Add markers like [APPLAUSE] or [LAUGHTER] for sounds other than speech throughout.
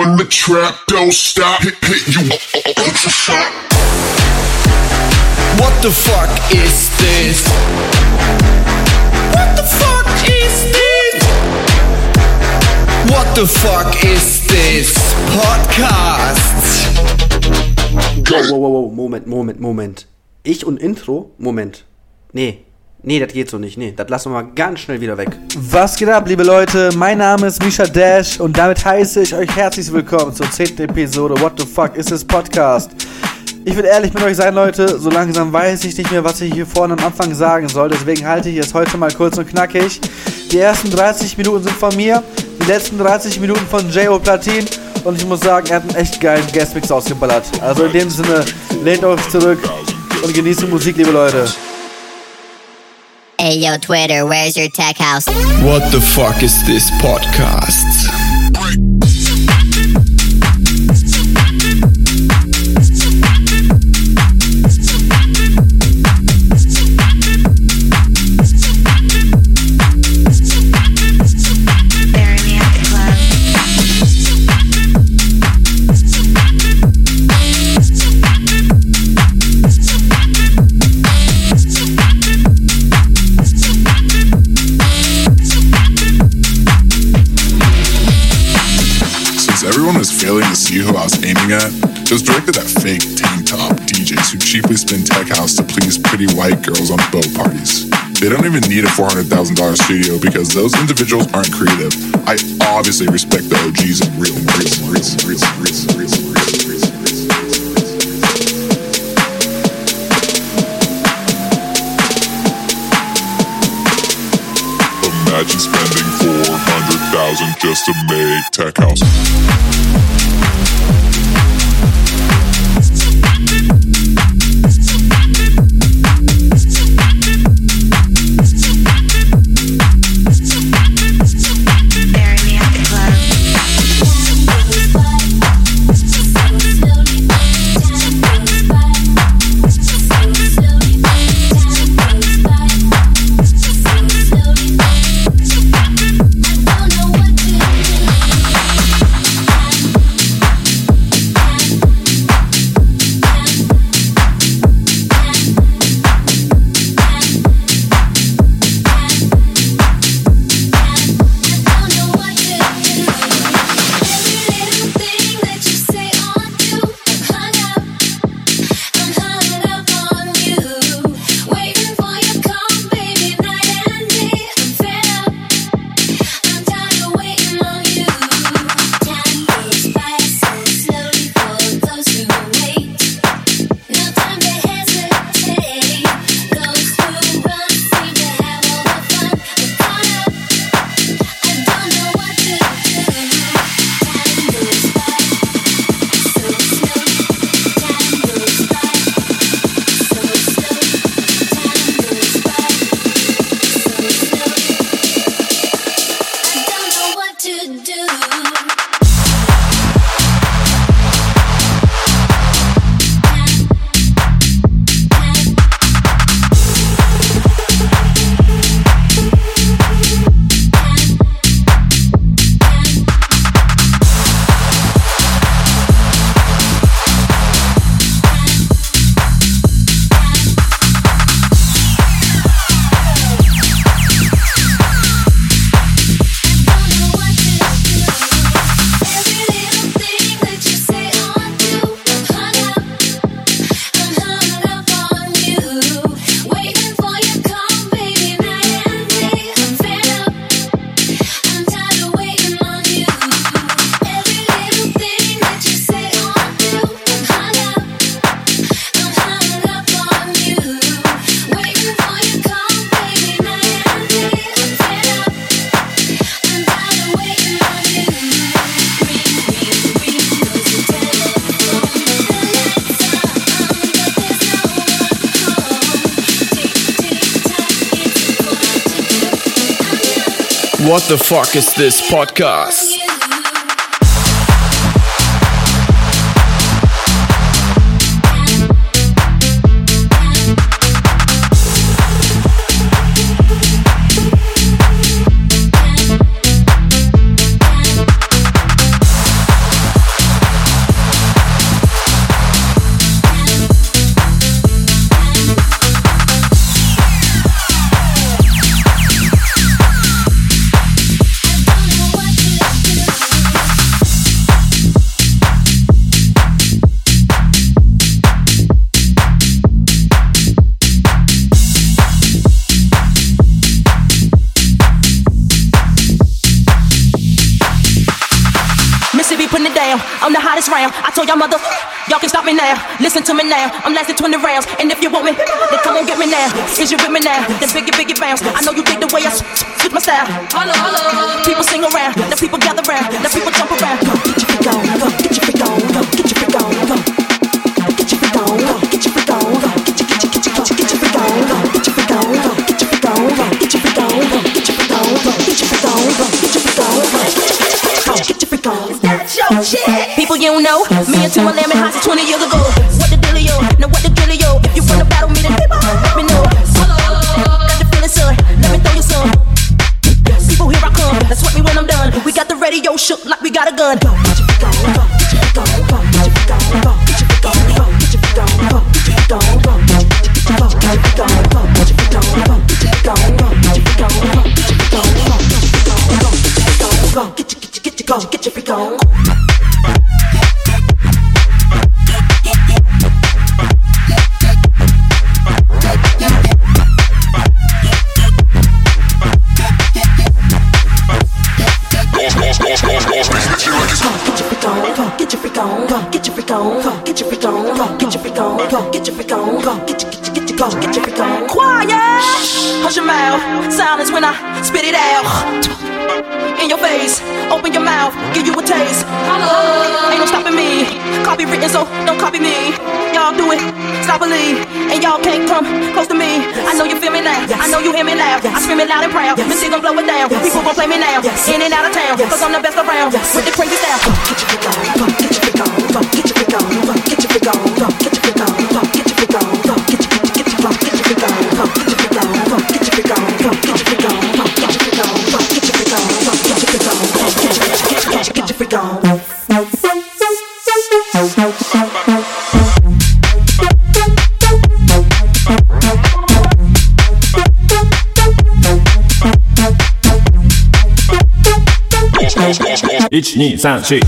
open the trap, don't stop, hit, hit you. It's a shot. What the fuck is this? What the fuck is this? What the fuck is this podcast? Wow, wow, wow, wow, Moment, Moment, Moment. Ich und Intro? Moment. Nee. Nee, das geht so nicht. Nee, das lassen wir mal ganz schnell wieder weg. Was geht ab, liebe Leute? Mein Name ist Misha Dash und damit heiße ich euch herzlich willkommen zur 10. Episode What the fuck is this Podcast? Ich will ehrlich mit euch sein, Leute. So langsam weiß ich nicht mehr, was ich hier vorne am Anfang sagen soll. Deswegen halte ich es heute mal kurz und knackig. Die ersten 30 Minuten sind von mir, die letzten 30 Minuten von J.O. Platin. Und ich muss sagen, er hat einen echt geilen Guestmix ausgeballert. Also in dem Sinne, lehnt euch zurück und genießt die Musik, liebe Leute. Hey yo, Twitter, where's your tech house? What the fuck is this podcast? was aiming at, it was directed at fake tank top DJs who cheaply spin tech house to please pretty white girls on boat parties. They don't even need a $400,000 studio because those individuals aren't creative. I obviously respect the OGs and real, real, real, real, real, real, real. Imagine 400,000 just to make tech house. What the fuck is this podcast? Y'all mother, y'all can stop me now. Listen to me now. I'm lasting 20 rounds. And if you want me, then come on get me now. Is you with me now? Then biggie, biggie bounce. I know you dig the way I switch my style. Holla, holla. People sing around. The people gather round. The people jump around. Go, get on. Go. Go, shit. People you don't know, me and Timberland been hot since 20 years ago. What the dealio? Now what the dealio? If you wanna battle me, then let me know. Got the feeling, son. Let me throw you some. People, here I come. That's what me when I'm done. We got the radio shook like we got a gun. Get your freak on. go, get your freak on, go, get your freak on, go, get your freak on, go, get your, get your, get your, go, get your freak on. Quiet, hush your mouth, silence when I spit it out. In your face, open your mouth, give you a taste. Hello, ain't no stopping me. Copy written, so don't copy me. Y'all do it, stop believe, and y'all can't come close to me. I know you feel me now, I know you hear me loud. I scream it loud and proud, Missy gon' blow it down. People gon' play me now, in and out of town, cause I'm the best around with the crazy style. Get your freak on. 一起逆三四。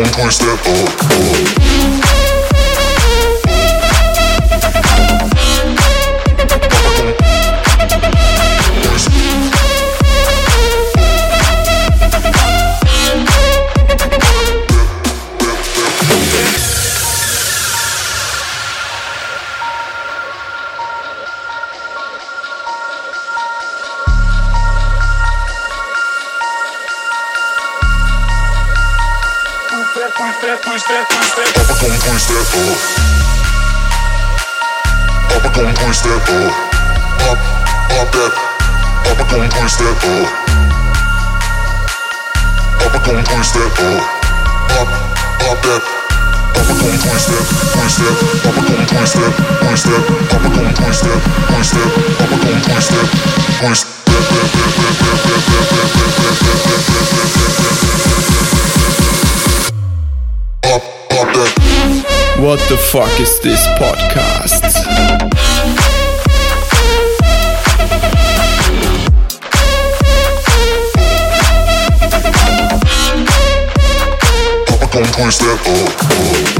one point step up. up. Step that up. Papa gon' twist step up. Pop, pop that. Papa gon' twist that up. Papa gon' twist step up. Pop, pop that. Papa gon' twist step, twist step, Papa gon' twist that, twist step, Papa gon' twist step, twist that. Papa gon' twist that, twist. What the fuck is this podcast? Come up.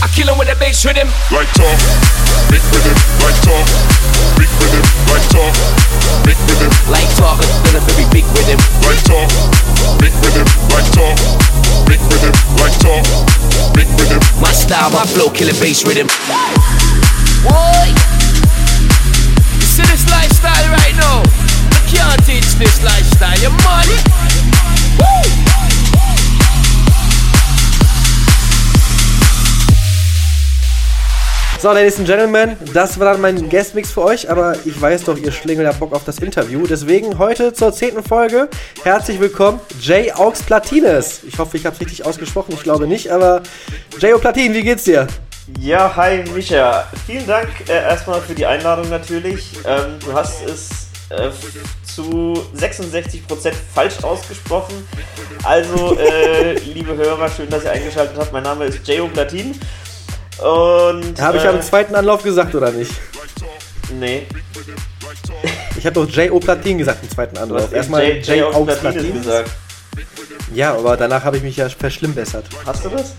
I kill him with that bass rhythm. Like talk. Big rhythm like talk. Big rhythm like talk. Big rhythm Like talk, then a very big rhythm. like talk. Big rhythm like talk. Big rhythm like talk. Big rhythm. My style, my flow, killer bass rhythm. Boy, you see this lifestyle right now? I can't teach this lifestyle, you money. Woo! So, Ladies and Gentlemen, das war dann mein Guestmix für euch, aber ich weiß doch, ihr Schlingel habt Bock auf das Interview. Deswegen heute zur zehnten Folge. Herzlich willkommen, Jay Aux Platines. Ich hoffe, ich habe es richtig ausgesprochen, ich glaube nicht, aber Jay O Platin, wie geht's dir? Ja, hi Micha. Vielen Dank äh, erstmal für die Einladung natürlich. Ähm, du hast es äh, zu 66% falsch ausgesprochen. Also, äh, [LAUGHS] liebe Hörer, schön, dass ihr eingeschaltet habt. Mein Name ist J.O. Platin. Und. Habe ich äh, am zweiten Anlauf gesagt oder nicht? Nee. Ich habe doch J.O. Platin gesagt im zweiten Anlauf. Erstmal. J.O. Platin. gesagt. Ja, aber danach habe ich mich ja verschlimmbessert. Hast du das?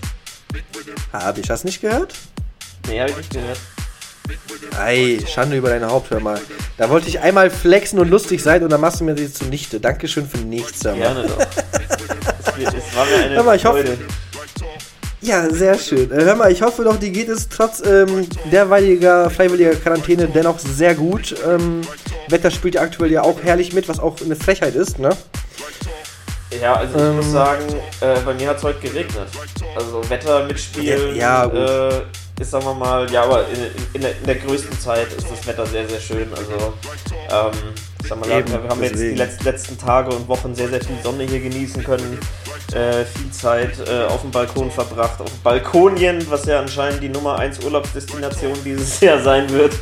Habe ich das nicht gehört? Nee, habe ich nicht gehört. Ei, Schande über deine Haupt, hör mal. Da wollte ich einmal flexen und lustig sein und dann machst du mir das zunichte. Dankeschön für nichts, hör mal. Gerne doch. [LAUGHS] Es, es war mir eine Hör mal, ich hoffe- Freude. Ja, sehr schön. Äh, hör mal, ich hoffe doch, dir geht es trotz ähm, derweiliger freiwilliger Quarantäne dennoch sehr gut. Ähm, Wetter spielt ja aktuell ja auch herrlich mit, was auch eine Frechheit ist, ne? Ja, also ich Ähm. muss sagen, äh, bei mir hat es heute geregnet. Also Wetter mitspielen Ja, ja, äh, ist, sagen wir mal, ja, aber in, in, der, in der größten Zeit ist das Wetter sehr, sehr schön. Also, ähm, ich sag mal, Eben, wir haben jetzt die deswegen. letzten, letzten Tage und Wochen sehr, sehr viel Sonne hier genießen können. Äh, viel Zeit äh, auf dem Balkon verbracht, auf Balkonien, was ja anscheinend die Nummer 1 Urlaubsdestination dieses Jahr sein wird.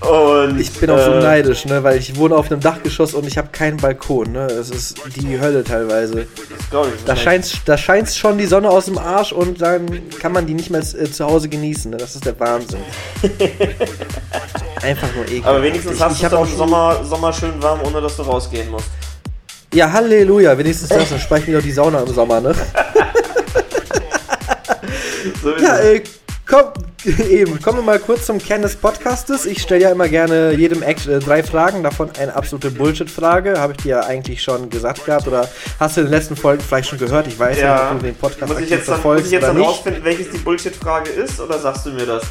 Und, Ich bin auch so äh, neidisch, ne? Weil ich wohne auf einem Dachgeschoss und ich habe keinen Balkon, ne? Es ist die Hölle teilweise. Da scheint da scheint's schon die Sonne aus dem Arsch und dann kann man die nicht mehr äh, zu Hause genießen. Ne? Das ist der Wahnsinn. [LAUGHS] Einfach nur ekelhaft. Aber wenigstens Ich- hast du auch im Sommer, Sommer schön warm, ohne dass du rausgehen musst. Ja, Halleluja, wenigstens das, dann spare ich mir doch die Sauna im Sommer, ne? [LAUGHS] So Ja, äh, komm, [LAUGHS] eben, kommen wir mal kurz zum Kern des Podcastes. Ich stelle ja immer gerne jedem Act äh, drei Fragen, davon eine absolute Bullshit-Frage. Habe ich dir ja eigentlich schon gesagt gehabt oder hast du in den letzten Folgen vielleicht schon gehört? Ich weiß ja, Ja. ob du den Podcast Muss ich jetzt dann, muss ich jetzt oder dann nicht. rausfinden, welches die Bullshit-Frage ist, oder sagst du mir das?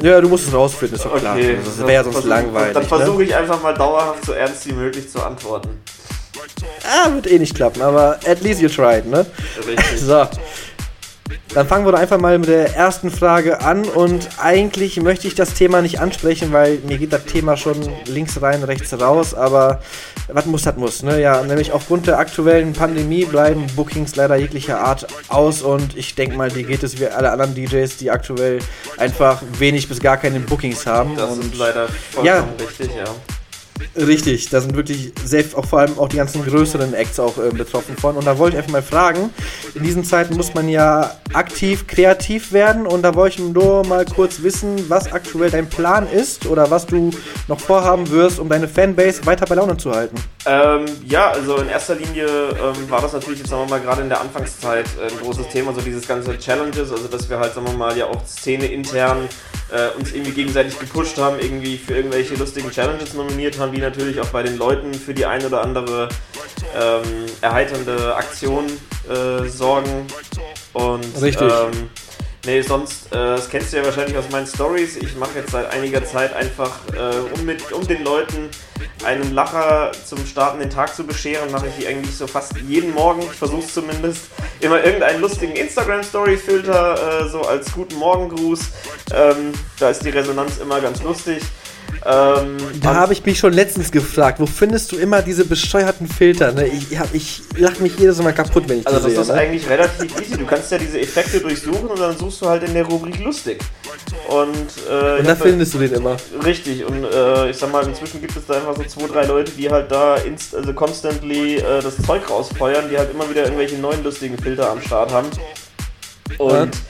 Ja, du musst es rausfinden, ist doch klar. Okay, Das wäre ja sonst versuch- langweilig. Dann versuche ne? ich einfach mal dauerhaft so ernst wie möglich zu antworten. Ah, wird eh nicht klappen, aber at least you tried, ne? Richtig. So. Dann fangen wir doch einfach mal mit der ersten Frage an und eigentlich möchte ich das Thema nicht ansprechen, weil mir geht das Thema schon links rein, rechts raus, aber was muss, das muss, ne? Ja, nämlich aufgrund der aktuellen Pandemie bleiben Bookings leider jeglicher Art aus und ich denke mal, dir geht es wie alle anderen DJs, die aktuell einfach wenig bis gar keine Bookings haben. Das und ist leider vollkommen ja, richtig, ja. Richtig, da sind wirklich sehr, auch vor allem auch die ganzen größeren Acts auch äh, betroffen von. Und da wollte ich einfach mal fragen, in diesen Zeiten muss man ja aktiv kreativ werden und da wollte ich nur mal kurz wissen, was aktuell dein Plan ist oder was du noch vorhaben wirst, um deine Fanbase weiter bei Laune zu halten. Ähm, ja, also in erster Linie ähm, war das natürlich jetzt, sagen wir mal, gerade in der Anfangszeit ein großes Thema, so dieses ganze Challenges, also dass wir halt, sagen wir mal, ja auch Szene intern äh, uns irgendwie gegenseitig gepusht haben, irgendwie für irgendwelche lustigen Challenges nominiert haben, die natürlich auch bei den Leuten für die ein oder andere ähm, erheiternde Aktion äh, sorgen. Und Richtig. Ähm, Nee, sonst, äh, das kennst du ja wahrscheinlich aus meinen Stories. Ich mache jetzt seit einiger Zeit einfach, äh, um, mit, um den Leuten einen Lacher zum Starten den Tag zu bescheren, mache ich die eigentlich so fast jeden Morgen, ich versuche es zumindest, immer irgendeinen lustigen Instagram-Story-Filter, äh, so als guten Morgengruß. Ähm, da ist die Resonanz immer ganz lustig. Ähm, Da habe ich mich schon letztens gefragt, wo findest du immer diese bescheuerten Filter? Ne? Ich, hab- ich lache mich jedes Mal kaputt, wenn ich Also das sehe. ist ne? eigentlich relativ easy. Du kannst ja diese Effekte durchsuchen und dann suchst du halt in der Rubrik lustig. Und, äh, Und da findest du den immer. Richtig, und äh, ich sag mal, inzwischen gibt es da einfach so zwei, drei Leute, die halt da inst also constantly äh, das Zeug rausfeuern, die halt immer wieder irgendwelche neuen lustigen Filter am Start haben. Und Ja.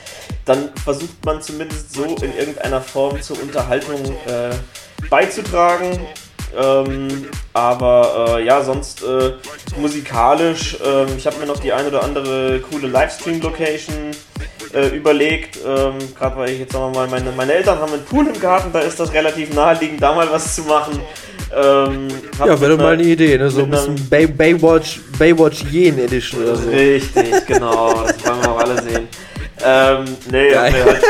dann versucht man zumindest so in irgendeiner Form zur Unterhaltung äh, beizutragen. Ähm, aber äh, ja, sonst äh, musikalisch, ähm, ich habe mir noch die ein oder andere coole Livestream-Location äh, überlegt. Ähm, Gerade weil ich jetzt sagen wir mal, meine, meine Eltern haben einen Pool im Garten, da ist das relativ naheliegend, da mal was zu machen. Ähm, Ja, wäre mit mal eine Idee, ne? So ein bisschen Bay, Baywatch, Baywatch Yen Edition oder so. Richtig, genau, das wollen wir auch alle sehen. Ähm, nee, ich hab mir halt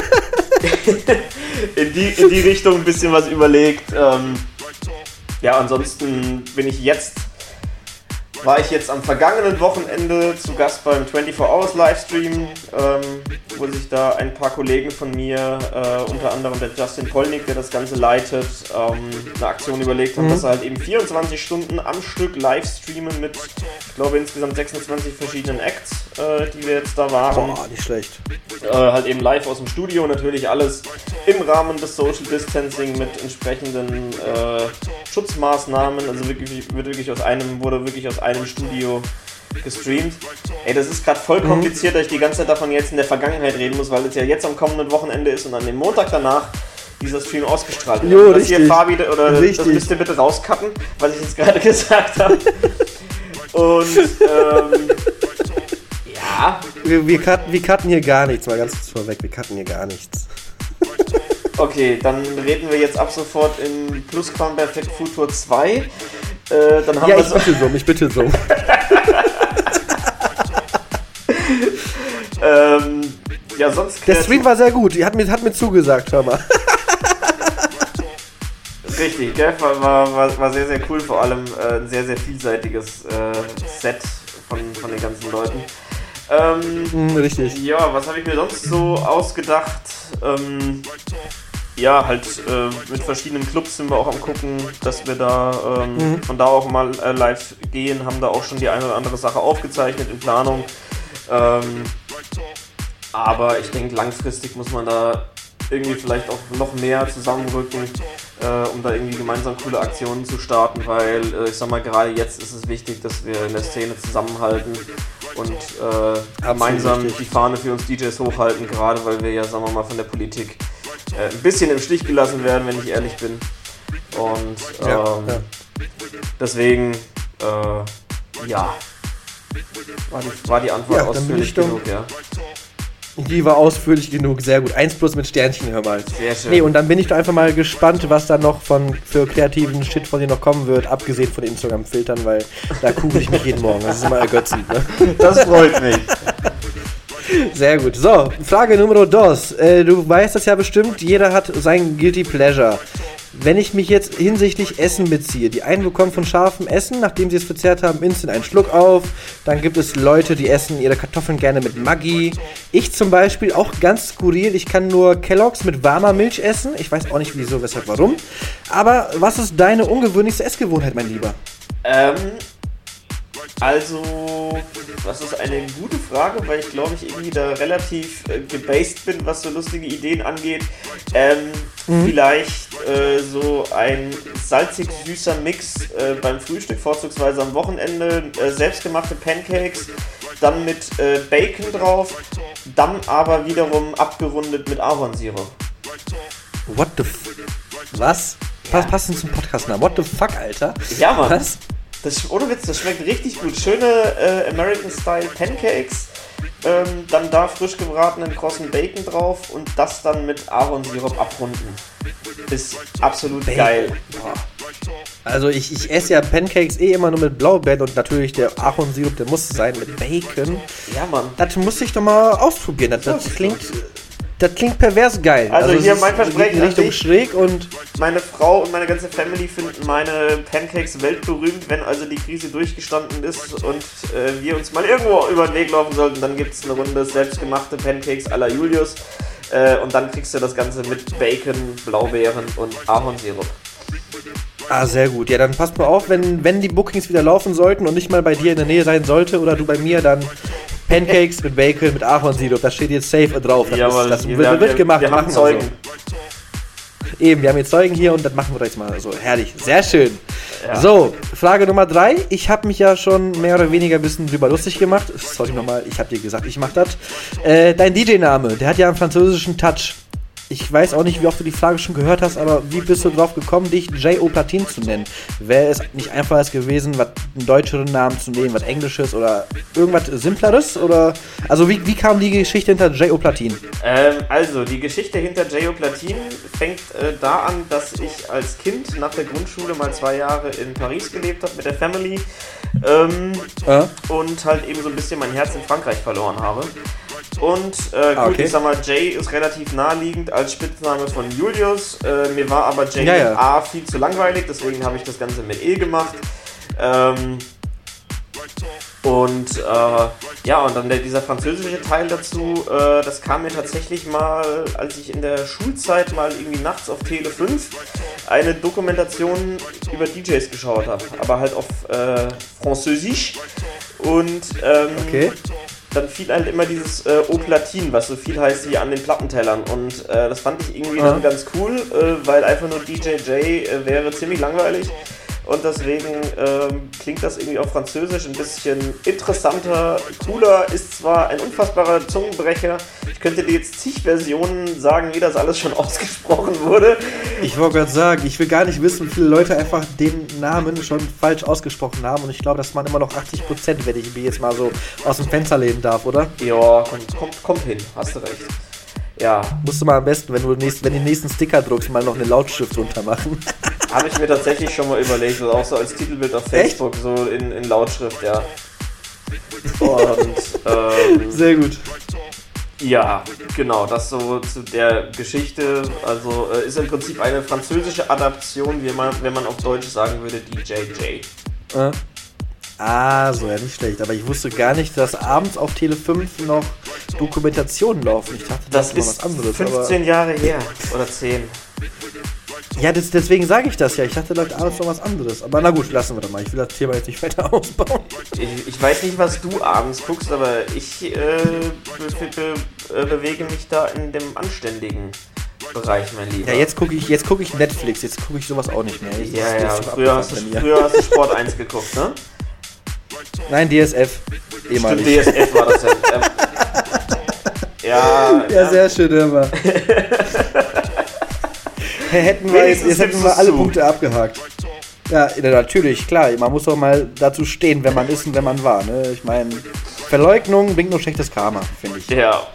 [LAUGHS] in, die, in die Richtung ein bisschen was überlegt. Ähm, ja, ansonsten bin ich jetzt, war ich jetzt am vergangenen Wochenende zu Gast beim 24 Hours Livestream, ähm, wo sich da ein paar Kollegen von mir, äh, unter anderem der Justin Polnick, der das Ganze leitet, ähm, eine Aktion überlegt haben, Mhm. dass sie halt eben 24 Stunden am Stück live streamen mit, ich glaube, insgesamt 26 verschiedenen Acts, äh, die wir jetzt da waren. Boah, nicht schlecht. Äh, halt eben live aus dem Studio, natürlich alles im Rahmen des Social Distancing mit entsprechenden äh, Schutzmaßnahmen. Also wirklich, wird wirklich aus einem, wurde wirklich aus einem Studio gestreamt. Ey, das ist gerade voll Mhm. kompliziert, dass ich die ganze Zeit davon jetzt in der Vergangenheit reden muss, weil es ja jetzt am kommenden Wochenende ist und an dem Montag danach dieser Stream ausgestrahlt wird. Jo, Also das hier richtig. Fabi, oder das Richtig. müsst ihr bitte rauscutten, was ich jetzt gerade [LAUGHS] gesagt habe. Und ähm, ja, Wir, wir, cutten, wir cutten hier gar nichts, mal ganz kurz vorweg, wir cutten hier gar nichts. Okay, dann reden wir jetzt ab sofort in Plusquamperfekt Futur 2. Äh, dann haben Ja, wir ich so, bitte so, ich bitte so. [LAUGHS] ähm, ja, sonst Der Stream war sehr gut, hat mir, hat mir zugesagt, hör mal. Richtig, gell? War, war, war, war sehr, sehr cool, vor allem äh, ein sehr, sehr vielseitiges äh, Set von, von den ganzen Leuten. Ähm, Mhm, richtig. Ja, was habe ich mir sonst so ausgedacht? Ähm, ja, halt äh, mit verschiedenen Clubs sind wir auch am gucken, dass wir da ähm, Mhm. von da auch mal äh, live gehen, haben da auch schon die eine oder andere Sache aufgezeichnet in Planung. Ähm, aber ich denke, langfristig muss man da irgendwie vielleicht auch noch mehr zusammenrücken, äh, um da irgendwie gemeinsam coole Aktionen zu starten, weil äh, ich sag mal, gerade jetzt ist es wichtig, dass wir in der Szene zusammenhalten und äh, gemeinsam richtig. die Fahne für uns DJs hochhalten, gerade weil wir ja, sagen wir mal, von der Politik äh, ein bisschen im Stich gelassen werden, wenn ich ehrlich bin. Und ähm, Ja, ja. deswegen, äh, ja, war die, war die Antwort Ja, ausführlich genug, ja. Die war ausführlich genug, sehr gut. Eins plus mit Sternchen, hör mal. Sehr schön. Nee, und dann bin ich doch einfach mal gespannt, was da noch von für kreativen Shit von dir noch kommen wird, abgesehen von den Instagram-Filtern, weil da kugel ich mich jeden Morgen. Das ist immer ergötzend. Ne? Das freut mich. Sehr gut. So, Frage Nummer dos. Äh, du weißt das ja bestimmt, jeder hat sein Guilty Pleasure. Wenn ich mich jetzt hinsichtlich Essen beziehe, die einen bekommen von scharfem Essen, nachdem sie es verzehrt haben, instant einen Schluck auf. Dann gibt es Leute, die essen ihre Kartoffeln gerne mit Maggi. Ich zum Beispiel auch ganz skurril. Ich kann nur Kelloggs mit warmer Milch essen. Ich weiß auch nicht wieso, weshalb, warum. Aber was ist deine ungewöhnlichste Essgewohnheit, mein Lieber? Ähm, also, das ist eine gute Frage, weil ich glaube, ich irgendwie da relativ äh, gebased bin, was so lustige Ideen angeht. Ähm, Vielleicht äh, so ein salzig-süßer Mix äh, beim Frühstück, vorzugsweise am Wochenende. Äh, selbstgemachte Pancakes, dann mit äh, Bacon drauf, dann aber wiederum abgerundet mit Ahornsirup. What the f... Was? Passt denn zum Podcast-Namen? What the fuck, Alter? Ja, Mann. Was? Das, ohne Witz, das schmeckt richtig gut. Schöne äh, American-Style Pancakes, ähm, dann da frisch gebratenen krossen Bacon drauf und das dann mit Ahornsirup abrunden. Ist absolut Bacon. geil. Also ich, ich esse ja Pancakes eh immer nur mit Blaubeeren und natürlich der Ahornsirup, der muss sein mit Bacon. Ja, Mann. Das muss ich doch mal ausprobieren. Das, das klingt... Das klingt pervers geil. Also, es hier mein Versprechen Richtung dich. schräg und Meine Frau und meine ganze Family finden meine Pancakes weltberühmt. Wenn also die Krise durchgestanden ist und äh, wir uns mal irgendwo über den Weg laufen sollten, dann gibt es eine Runde selbstgemachte Pancakes à la Julius. Äh, und dann kriegst du das Ganze mit Bacon, Blaubeeren und Ahornsirup. Ah, sehr gut. Ja, dann passt mal auf, wenn, wenn die Bookings wieder laufen sollten und nicht mal bei dir in der Nähe sein sollte oder du bei mir, dann Pancakes mit Bacon, mit Ahornsirup. Das steht jetzt safe drauf. Das, Jawohl, ist, das wir- wird, wird wir- gemacht. wir haben machen Zeugen. So. Eben, wir haben jetzt Zeugen hier und das machen wir jetzt mal so. Herrlich, sehr schön. Ja. So, Frage Nummer drei. Ich habe mich ja schon mehr oder weniger ein bisschen drüber lustig gemacht. Sorry nochmal, ich habe dir gesagt, ich mach das. Äh, dein DJ-Name, der hat ja einen französischen Touch. Ich weiß auch nicht, wie oft du die Frage schon gehört hast, aber wie bist du drauf gekommen, dich J.O. Platin zu nennen? Wäre es nicht einfacher gewesen, was einen deutscheren Namen zu nehmen, was Englisches oder irgendwas Simpleres? Oder also wie, wie kam die Geschichte hinter J.O. Platin? Ähm, also, die Geschichte hinter J.O. Platin fängt äh, da an, dass ich als Kind nach der Grundschule mal zwei Jahre in Paris gelebt habe mit der Family ähm, Ja. und halt eben so ein bisschen mein Herz in Frankreich verloren habe. Und äh, gut, Ah, okay. ich sag mal, Jay ist relativ naheliegend als Spitzname von Julius. Äh, mir war aber Jay Ja, ja. A viel zu langweilig, deswegen habe ich das Ganze mit E gemacht. Ähm, und äh, ja, und dann der, dieser französische Teil dazu, äh, das kam mir tatsächlich mal, als ich in der Schulzeit mal irgendwie nachts auf Tele 5 eine Dokumentation über DJs geschaut habe, aber halt auf äh, Französisch. Und ähm, Okay. Dann fiel halt immer dieses äh, O-Platin, was so viel heißt wie an den Plattentellern. Und äh, das fand ich irgendwie Ah. dann ganz cool, äh, weil einfach nur DJJ äh, wäre ziemlich langweilig. Und deswegen ähm, klingt das irgendwie auf Französisch ein bisschen interessanter, cooler, ist zwar ein unfassbarer Zungenbrecher. Ich könnte dir jetzt zig Versionen sagen, wie das alles schon [LAUGHS] ausgesprochen wurde. Ich wollte gerade sagen, ich will gar nicht wissen, wie viele Leute einfach den Namen schon falsch ausgesprochen haben. Und ich glaube, das waren immer noch 80 Prozent, wenn ich mir jetzt mal so aus dem Fenster lehnen darf, oder? Ja, kommt, kommt, hin, hast du recht. Ja, Musst du mal am besten, wenn du nächst, wenn du den nächsten Sticker druckst, mal noch eine Lautschrift drunter machen. [LAUGHS] habe ich mir tatsächlich schon mal überlegt, so auch so als Titelbild auf Facebook, so in, in Lautschrift, ja. Und ähm, Sehr gut. Ja, genau, das so zu der Geschichte. Also äh, ist im Prinzip eine französische Adaption, wie man, wenn man auf Deutsch sagen würde, DJJ. Äh? Ah, so, ja, nicht schlecht. Aber ich wusste gar nicht, dass abends auf Tele 5 noch Dokumentationen laufen. Ich dachte, Das wäre ist 15 Jahre her oder 10. Ja, das, deswegen sage ich das ja. Ich dachte, da läuft abends noch was anderes. Aber na gut, lassen wir das mal. Ich will das Thema jetzt nicht weiter [LAUGHS] ausbauen. Ich, ich weiß nicht, was du abends guckst, aber ich äh, be be äh, bewege mich da in dem anständigen Bereich, mein Lieber. Ja, jetzt gucke ich, jetzt guck ich Netflix. Jetzt gucke ich sowas auch nicht mehr. Ich, Ja, ja, ist früher hast, du, früher hast du Sport 1 geguckt, ne? Nein, DSF. Ehemalig. Stimmt, DSF war das [LAUGHS] ja. Ja, Ja, sehr schön, mal. [LAUGHS] hätten wir jetzt, jetzt hätten wir alle zu. Punkte abgehakt. Ja, ja, natürlich, klar. Man muss doch mal dazu stehen, wenn man ist und wenn man war. Ne? Ich meine, Verleugnung bringt nur schlechtes Karma, finde ich. Ja.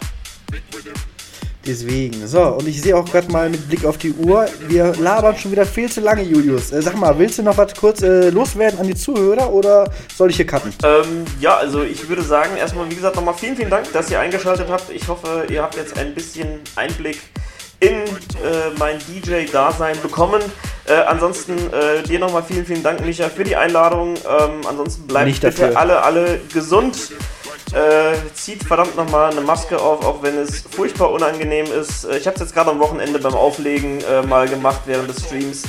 Deswegen. So, und ich sehe auch gerade mal mit Blick auf die Uhr, wir labern schon wieder viel zu lange, Julius. Äh, sag mal, willst du noch was kurz äh, loswerden an die Zuhörer oder soll ich hier cutten? Ähm, ja, also ich würde sagen, erstmal, wie gesagt, nochmal vielen, vielen Dank, dass ihr eingeschaltet habt. Ich hoffe, ihr habt jetzt ein bisschen Einblick in äh, mein DJ-Dasein bekommen. Äh, ansonsten äh, dir nochmal vielen, vielen Dank, Micha, für die Einladung. Ähm, ansonsten bleibt Nicht bitte dafür. alle, alle gesund. Äh, zieht verdammt nochmal eine Maske auf, auch wenn es furchtbar unangenehm ist. Äh, ich habe es jetzt gerade am Wochenende beim Auflegen äh, mal gemacht während des Streams.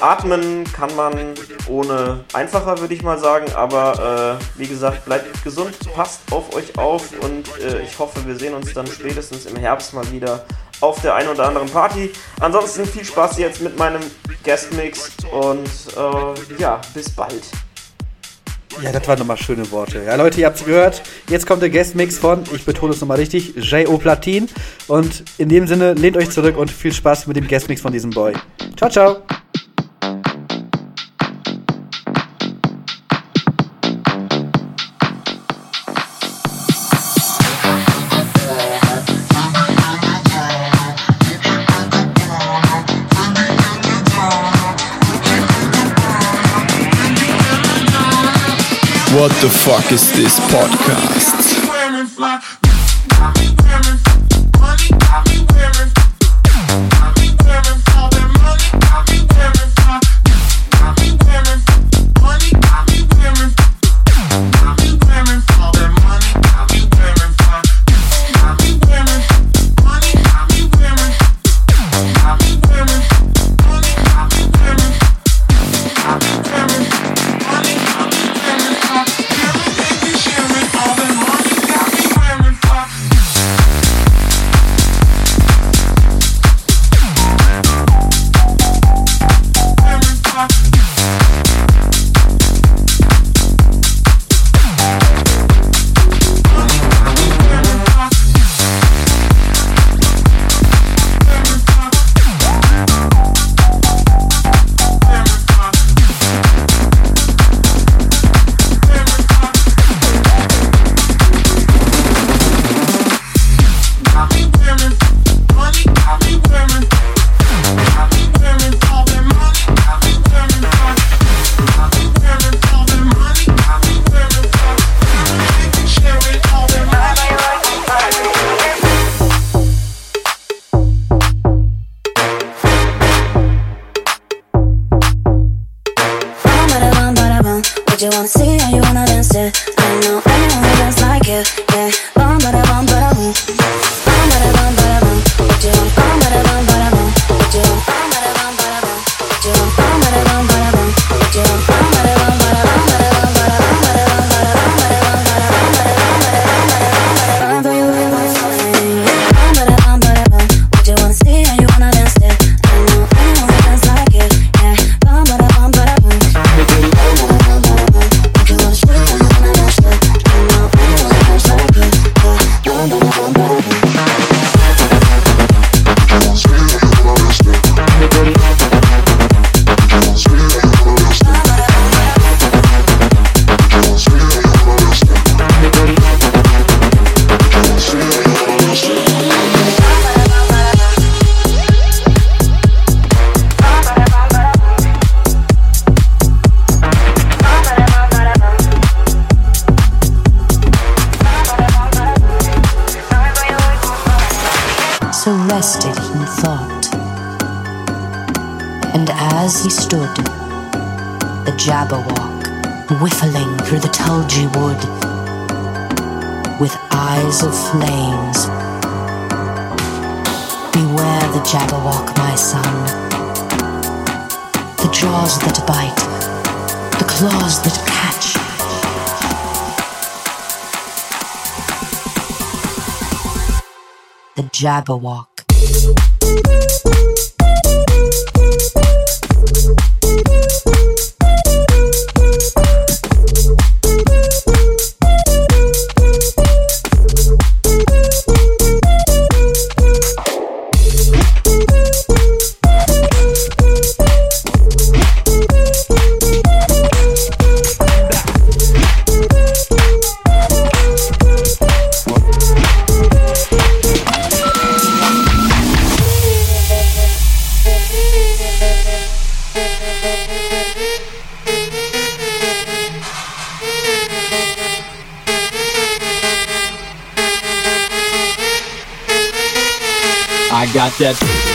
Atmen kann man ohne einfacher, würde ich mal sagen. Aber wie gesagt, bleibt gesund, passt auf euch auf und ich hoffe, wir sehen uns dann spätestens im Herbst mal wieder auf der einen oder anderen Party. Ansonsten viel Spaß jetzt mit meinem Guestmix und äh, ja, bis bald. Ja, das waren nochmal schöne Worte. Ja, Leute, ihr habt's gehört. Jetzt kommt der Guestmix von, ich betone es nochmal richtig, J.O. Platin. Und in dem Sinne, lehnt euch zurück und viel Spaß mit dem Guestmix von diesem Boy. Ciao, ciao. What the fuck is this podcast? Jabberwock. got that.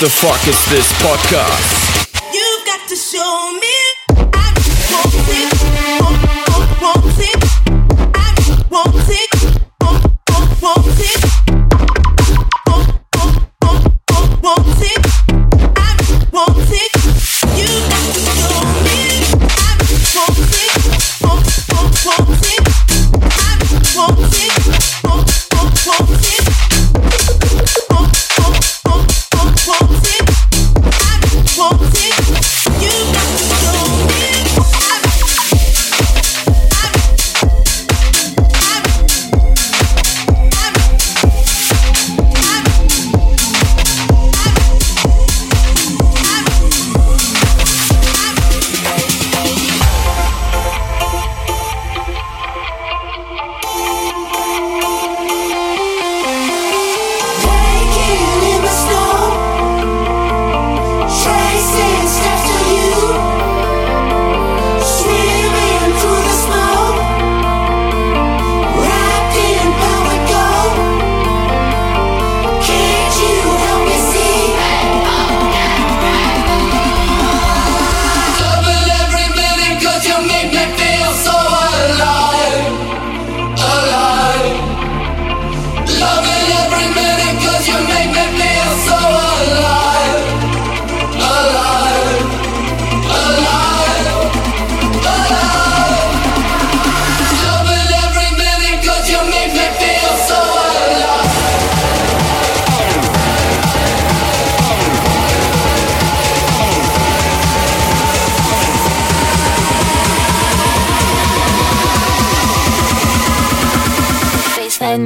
the Fuck Is This podcast.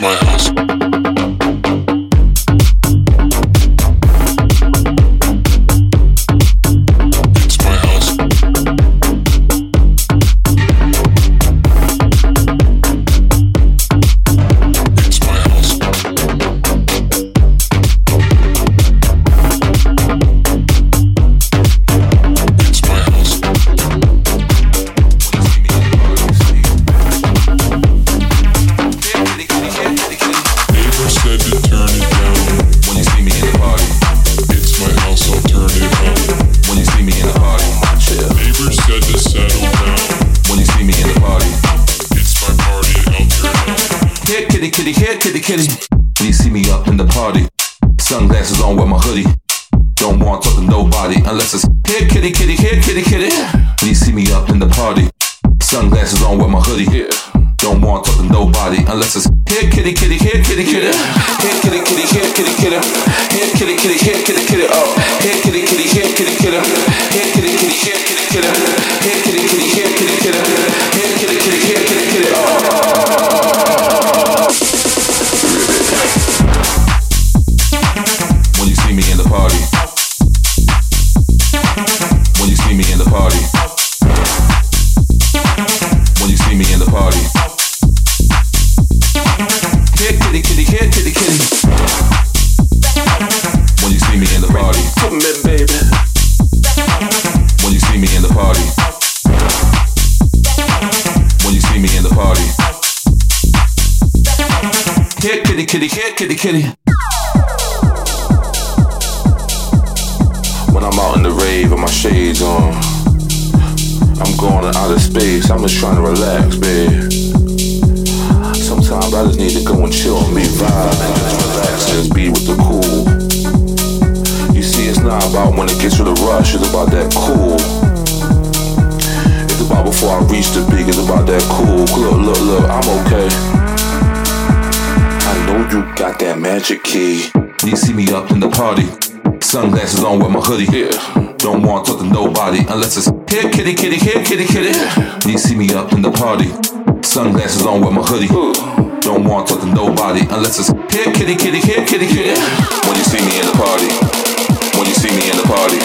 my. Here, kitty. When I'm out in the rave with my shades on, I'm going to outer space. I'm just trying to relax, babe. Sometimes I just need to go and chill and be vibe and just relax and just be with the cool. You see, it's not about when it gets to the rush, it's about that cool. It's about before I reach the peak, it's about that cool. Look, look, look, I'm okay. Know you got that magic key. You see me up in the party. Sunglasses on with my hoodie. Yeah. Don't want to talk to nobody unless it's here, kitty, kitty, here, kitty, kitty. You see me up in the party. Sunglasses on with my hoodie. Don't want to talk to nobody unless it's here, kitty, kitty, here, kitty, kitty. When you see me in the party, when you see me in the party,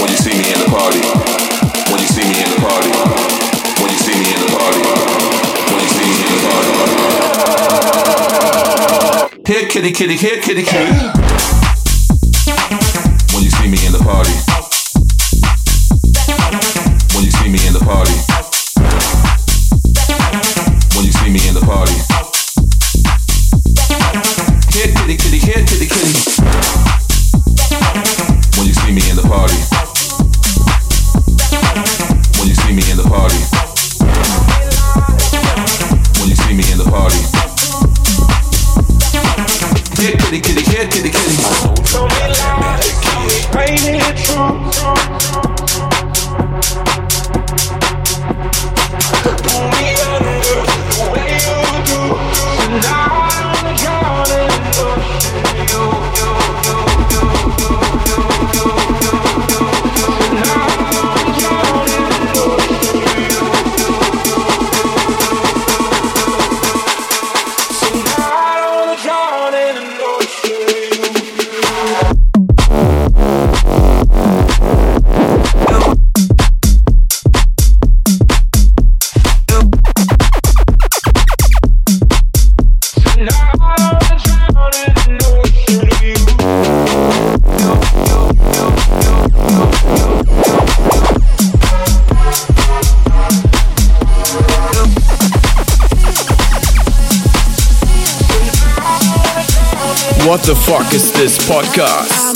when you see me in the party, when you see me in the party, when you see me in the party, when you see me in the party. Here, kitty, kitty, here, kitty, kitty. When you see me in the party. When you see me in the party. What the fuck is this podcast?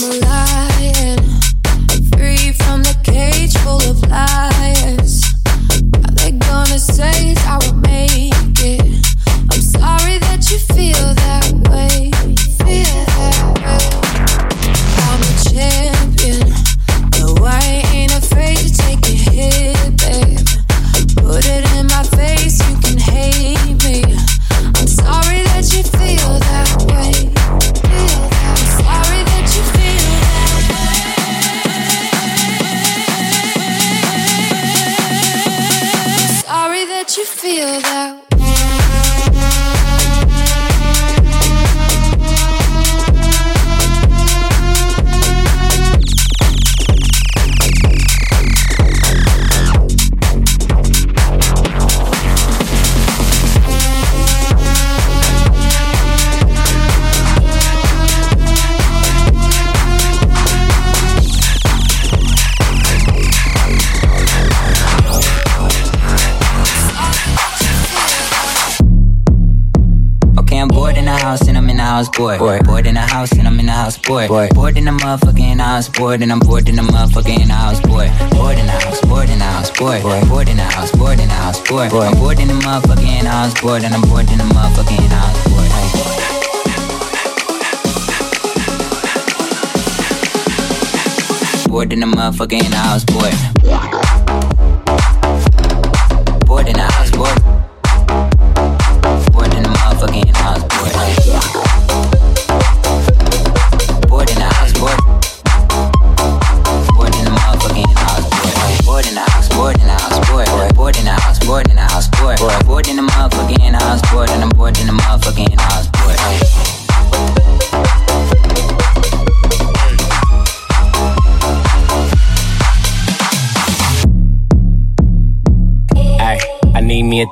I'm house bored. Bored, bored in the house and I'm in the house bored. Bored, bored in the motherfucking house bored and I'm bored in the motherfucking house bored. Bored in the house, bored in the house bored. Bored, bored in the house, bored in the house bored. I'm bored in the motherfucking house bored and I'm bored in the motherfucking in the house bored. Bored in the motherfucking house bored.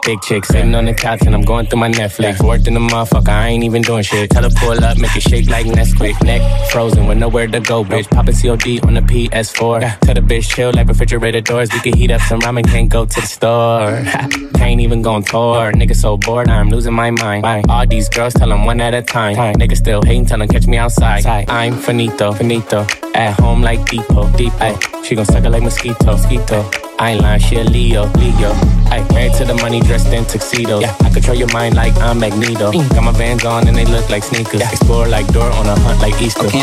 Thick chick sitting on the couch and I'm going through my Netflix. Worked in the motherfucker, I ain't even doing shit. Tell her pull up, make it shake like Nesquik. Neck frozen with nowhere to go, bitch. Poppin' COD on the PS4. Tell the bitch chill like refrigerator doors. We can heat up some ramen, can't go to the store. [LAUGHS] can't even go on tour. Nigga so bored, I'm losing my mind. All these girls tell them one at a time. Nigga still hating, tell them catch me outside. I'm finito, finito. At home like Depot, deep. Ay, she gon' suck it like mosquito, mosquito. I ain't lying, she a Leo, Leo. Ay, married to the money, dressed in tuxedos. Yeah, I control your mind like I'm Magneto. Mm. Got my vans on and they look like sneakers. Explore like door on a hunt like Easter. Okay,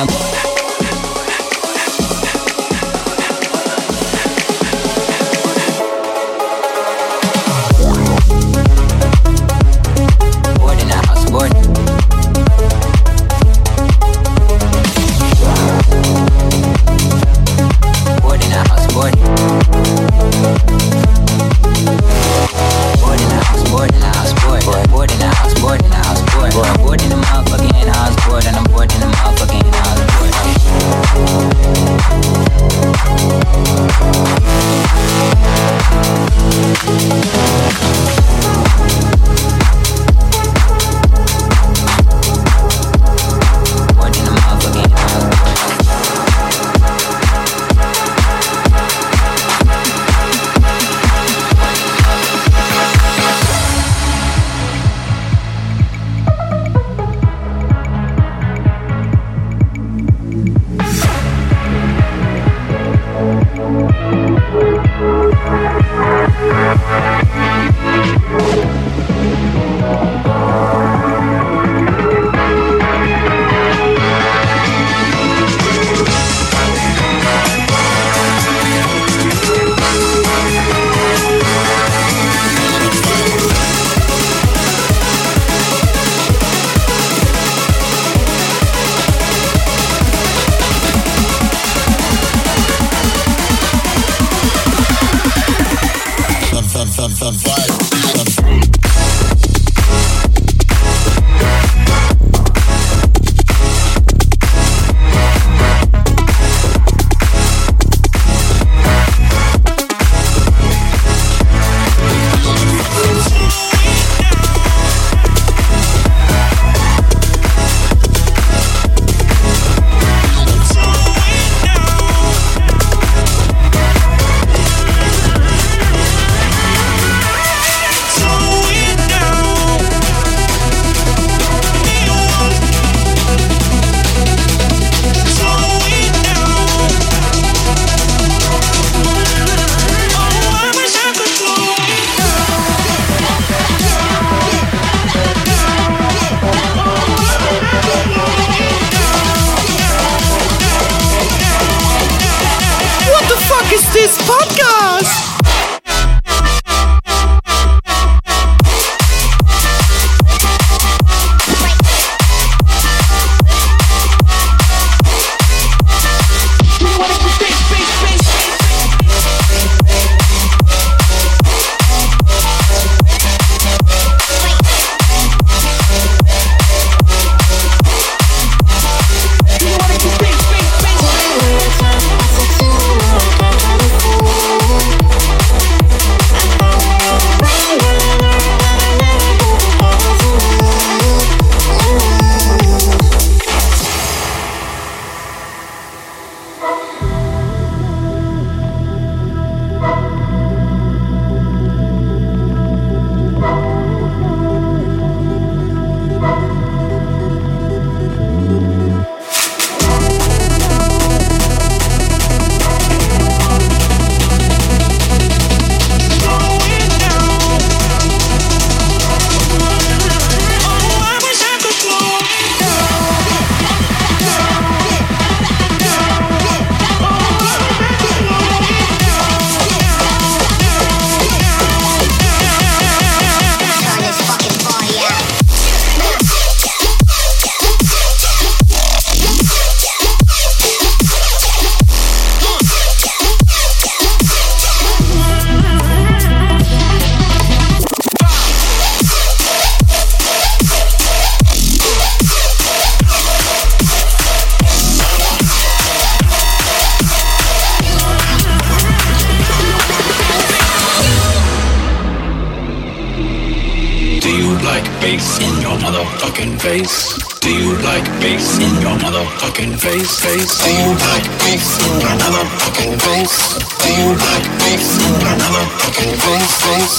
bass in your motherfucking face? Do you like bass in your motherfucking face? Face? Do you like bass in your motherfucking face? Do you like bass in your motherfucking face? Face?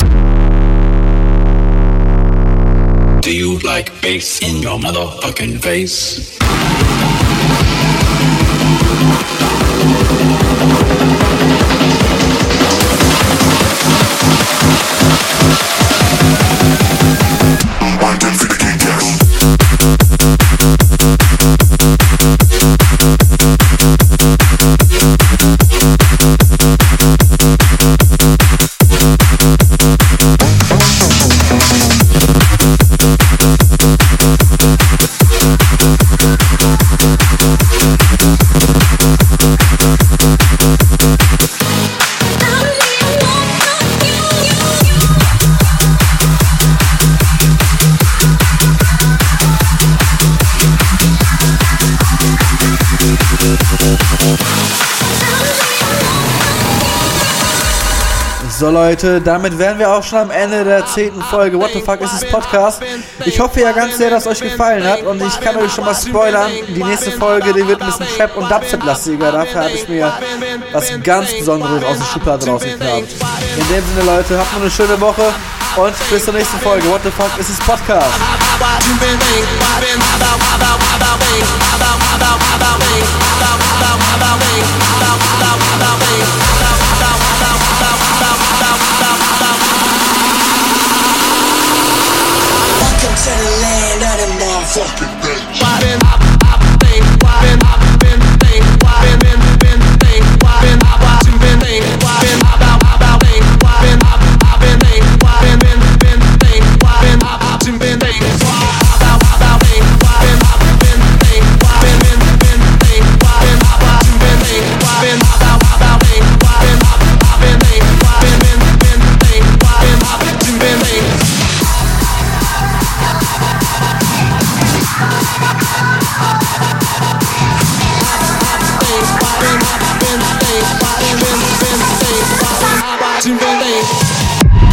Do you like bass in your motherfucking face? Leute, damit wären wir auch schon am Ende der zehnten Folge What the fuck is this Podcast. Ich hoffe ja ganz sehr, dass es euch gefallen hat und ich kann euch schon mal spoilern, die nächste Folge, die wird ein bisschen Trap und Dubstep-lastiger. Dafür habe ich mir was ganz Besonderes aus der Schublade rausgekramt. In dem Sinne Leute, habt noch eine schöne Woche und bis zur nächsten Folge What the fuck is this Podcast. Bye.